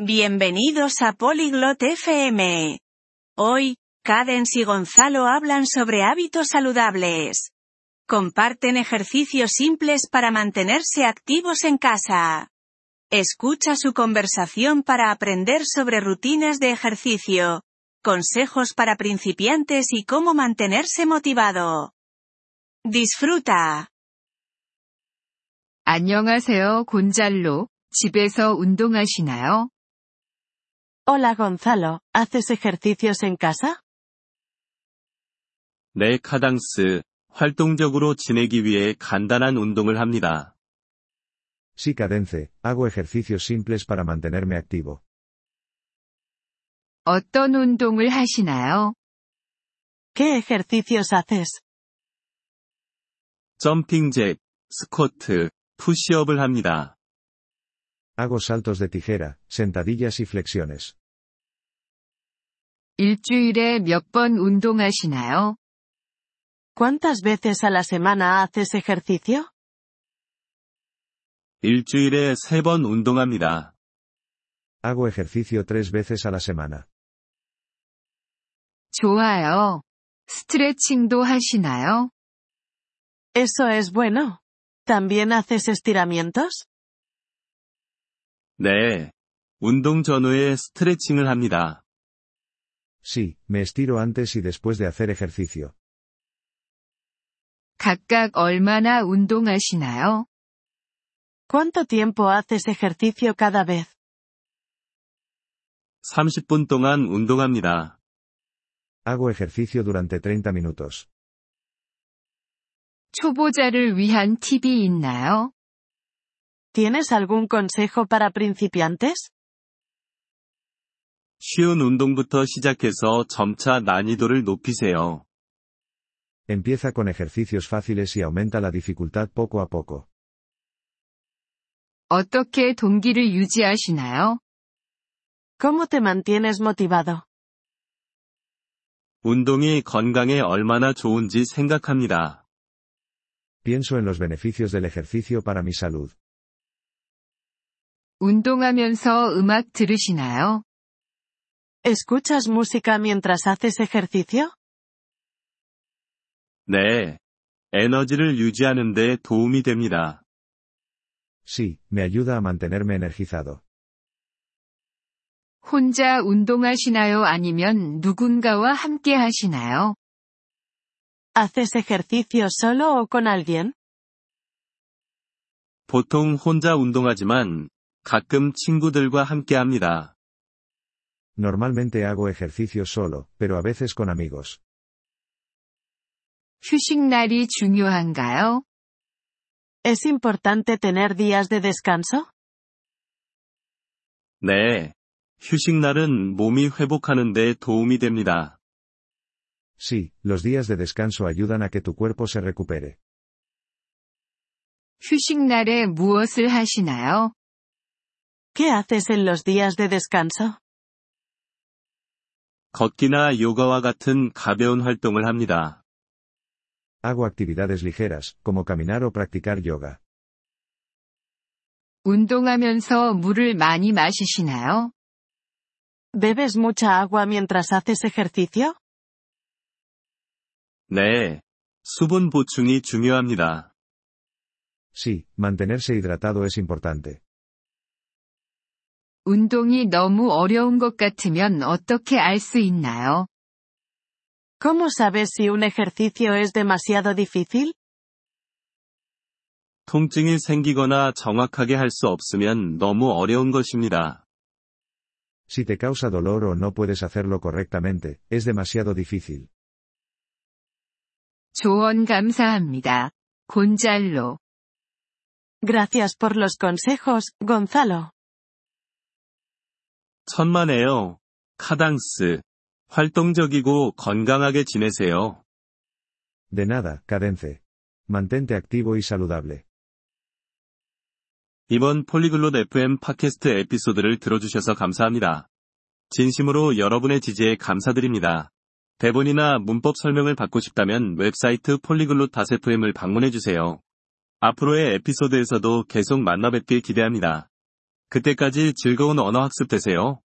Bienvenidos a Polyglot FM. Hoy, Cadence y Gonzalo hablan sobre hábitos saludables. Comparten ejercicios simples para mantenerse activos en casa. Escucha su conversación para aprender sobre rutinas de ejercicio, consejos para principiantes y cómo mantenerse motivado. Disfruta. 안녕하세요, 곤잘로. 집에서 운동하시나요? Hola Gonzalo, ¿haces ejercicios en casa? 네, 카당스. 활동적으로 지내기 위해 간단한 운동을 합니다. Sí, Cadence, hago ejercicios simples para mantenerme activo. 어떤 운동을 하시나요? ¿Qué ejercicios haces? 점핑 잭, 스쿼트, 푸시업을 합니다. Hago saltos de tijera, sentadillas y flexiones. 일주일에 몇 번 운동하시나요? ¿Cuántas veces a la semana haces ejercicio? 일주일에 세 번 운동합니다. Hago ejercicio tres veces a la semana. 좋아요. 스트레칭도 하시나요? Eso es bueno. ¿También haces estiramientos? 네. 운동 전후에 스트레칭을 합니다. Sí, me estiro antes y después de hacer ejercicio. 각각 얼마나 운동하시나요? ¿Cuánto tiempo haces ejercicio cada vez? 30분 동안 운동합니다. Hago ejercicio durante 30 minutos. 초보자를 위한 팁이 있나요? ¿Tienes algún consejo para principiantes? 쉬운 운동부터 시작해서 점차 난이도를 높이세요. Empieza con ejercicios fáciles y aumenta la dificultad poco a poco. 어떻게 동기를 유지하시나요? ¿Cómo te mantienes motivado? 운동이 건강에 얼마나 좋은지 생각합니다. Pienso en los beneficios del ejercicio para mi salud. 운동하면서 음악 들으시나요? ¿Escuchas música mientras haces ejercicio? 네. 에너지를 유지하는 데 도움이 됩니다. Sí, me ayuda a mantenerme energizado. 혼자 운동하시나요? 아니면 누군가와 함께 하시나요? ¿Haces ejercicio solo o con alguien? 보통 혼자 운동하지만 가끔 친구들과 함께 합니다. Normalmente hago ejercicio solo, pero a veces con amigos. 휴식날이 중요한가요? ¿Es importante tener días de descanso? 네. 휴식날은 몸이 회복하는 데 도움이 됩니다. Sí, los días de descanso ayudan a que tu cuerpo se recupere. 휴식날에 무엇을 하시나요? ¿Qué haces en los días de descanso? 걷기나 요가와 같은 가벼운 활동을 합니다. Hago actividades ligeras, como caminar o practicar yoga. 운동하면서 물을 많이 마시시나요? ¿Bebes mucha agua mientras haces ejercicio? 네. 수분 보충이 중요합니다. Sí, mantenerse hidratado es importante. 운동이 너무 어려운 것 같으면 어떻게 알 수 있나요? ¿Cómo sabes si un ejercicio es demasiado difícil? 통증이 생기거나 정확하게 할 수 없으면 너무 어려운 것입니다. Si te causa dolor o no puedes hacerlo correctamente, es demasiado difícil. 조언 감사합니다. 곤잘로. Gracias por los consejos, Gonzalo. 천만에요. 카당스. 활동적이고 건강하게 지내세요. De nada, Cadence. Mantente activo y saludable. 이번 폴리글롯 FM 팟캐스트 에피소드를 들어주셔서 감사합니다. 진심으로 여러분의 지지에 감사드립니다. 대본이나 문법 설명을 받고 싶다면 웹사이트 폴리글롯 다세프엠을 방문해주세요. 앞으로의 에피소드에서도 계속 만나 뵙길 기대합니다. 그때까지 즐거운 언어 학습 되세요.